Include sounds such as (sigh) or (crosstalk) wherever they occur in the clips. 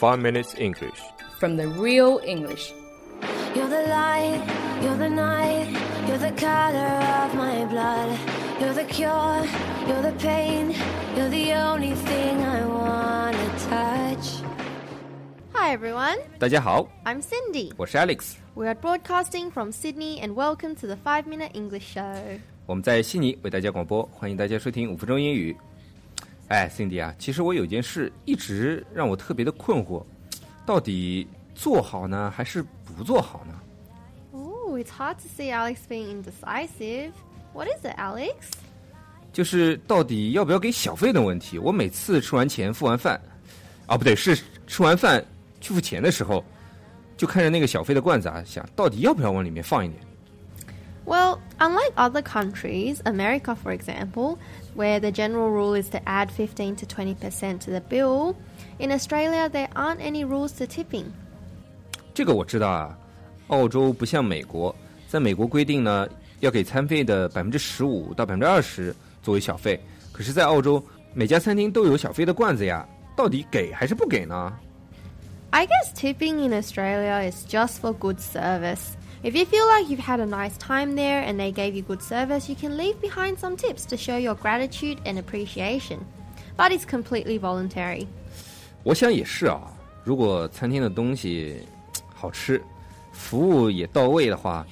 Five Minutes English. from the real English. You're the light, you're the night, you're the color of my blood. You're the cure, you're the pain, you're the only thing I wanna touch. Hi everyone, 大家好， I'm Cindy. 我是 Alex， We are broadcasting from Sydney and welcome to the 5 Minute English Show. 我们在悉尼为大家广播，欢迎大家收听五分钟英语。 哎，Cindy 啊，其实我有件事一直让我特别的困惑，到底做好呢，还是不做好呢？Oh, it's hard to see Alex being indecisive. What is it, Alex? 就是到底要不要给小费的问题。我每次吃完钱付完饭，啊，不对，是吃完饭去付钱的时候，就看着那个小费的罐子啊，想到底要不要往里面放一点。Well, unlike other countries, America for example, where the general rule is to add 15 to 20% to the bill, in Australia there aren't any rules to tipping. 这个我知道啊，澳洲不像美国，在美国规定呢，要给餐费的百分之十五到百分之二十作为小费。可是，在澳洲，每家餐厅都有小费的罐子呀，到底给还是不给呢？ I guess tipping in Australia is just for good service. If you feel like you've had a nice time there and they gave you good service, you can leave behind some tips to show your gratitude and appreciation. But it's completely voluntary. 我想也是啊，如果餐厅的东西啧好吃，服务也到位的话，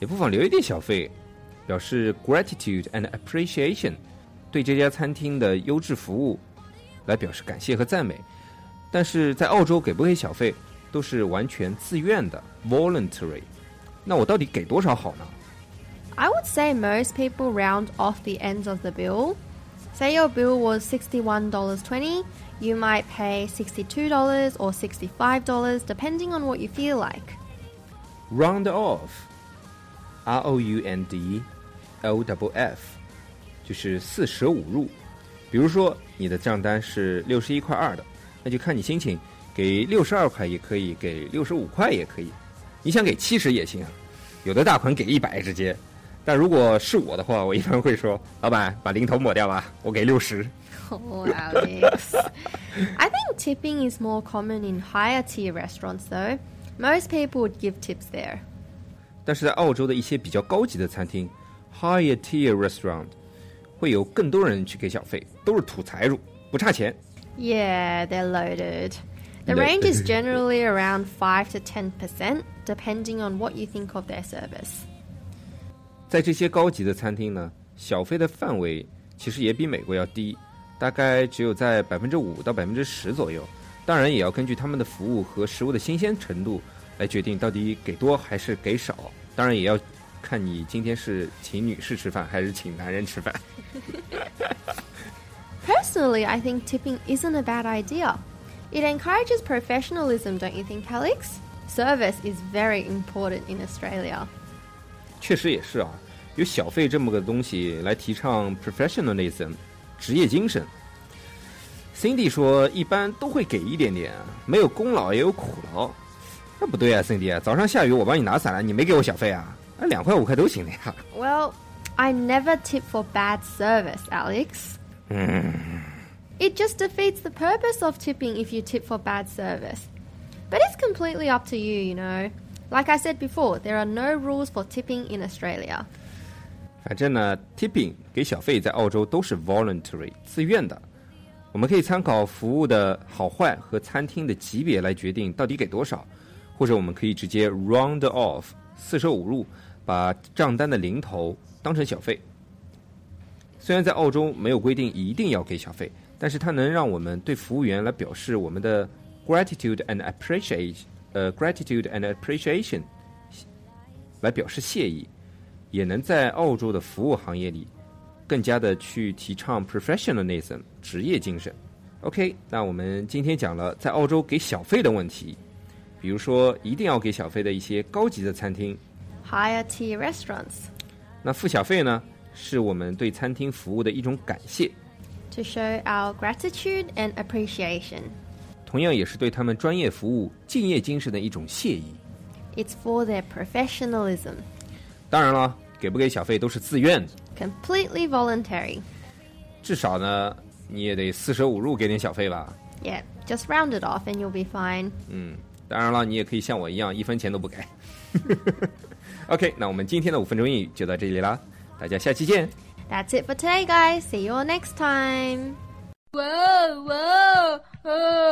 也不妨留一点小费，表示 (tsk) gratitude and appreciation，对这家餐厅的优质服务来表示感谢和赞美。但是在澳洲给不给小费都是完全自愿的 voluntary。 那我到底给多少好呢？ I would say most people round off the ends of the bill. Say your bill was $61.20, you might pay $62 or $65 depending on what you feel like. round off，R O U N D O W F，就是四舍五入。比如说你的账单是六十一块二的，那就看你心情，给六十二块也可以，给六十五块也可以， 你想给七十也行啊。有的大款给一百直接，但如果是我的话，我一般会说，老板把零头抹掉吧，我给六十。 (laughs) Oh, Alex. I think tipping is more common in higher tier restaurants, though. Most people would give tips there. 但是在澳洲的一些比较高级的餐厅 （higher tier restaurant） 会有更多人去给小费，都是土财主，不差钱。 Yeah, they're loaded. The range (laughs) is generally around 5 to 10%, depending on what you think of their service. 在这些高级的餐厅呢，小费的范围其实也比美国要低，大概只有在百分之五到百分之十左右。当然，也要根据他们的服务和食物的新鲜程度来决定到底给多还是给少。当然，也要看你今天是请女士吃饭还是请男人吃饭。 Personally, I think tipping isn't a bad idea. It encourages professionalism, don't you think, Alex? Service is very important in Australia. 确实也是啊，有小费这么个东西来提倡 professionalism 职业精神。Cindy 说，一般都会给一点点，没有功劳也有苦劳。那不对啊，Cindy，早上下雨我帮你拿伞了，你没给我小费啊？那两块五块都行的呀。 Well, I never tip for bad service, Alex. It just defeats the purpose of tipping if you tip for bad service. But it's completely up to you, you know. Like I said before, there are no rules for tipping in Australia. 反正呢，tipping 给小费在澳洲都是 voluntary 自愿的。我们可以参考服务的好坏和餐厅的级别来决定到底给多少，或者我们可以直接 round off 四舍五入，把账单的零头当成小费。虽然在澳洲没有规定一定要给小费，但是它能让我们对服务员来表示我们的 gratitude and appreciate 呃 gratitude and appreciation 来表示谢意。也能在澳洲的服务行业里更加的去提倡 professionalism 职业精神。OK，那我们今天讲了在澳洲给小费的问题，比如说一定要给小费的一些高级的餐厅， Higher tier restaurants 那付小费呢是我们对餐厅服务的一种感谢， to show our gratitude and appreciation. 同样也是对他们专业服务敬业精神的一种谢意。 It's for their professionalism. 当然了，给不给小费都是自愿的， Completely voluntary. 至少呢你也得四舍五入给点小费吧。 Yeah, Just round it off and you'll be fine. 嗯，当然了，你也可以像我一样，一分钱都不给。OK，那我们今天的五分钟英语就到这里啦，大家下期见。 That's (laughs) it for today, guys. See you all next time. Whoa, whoa, whoa.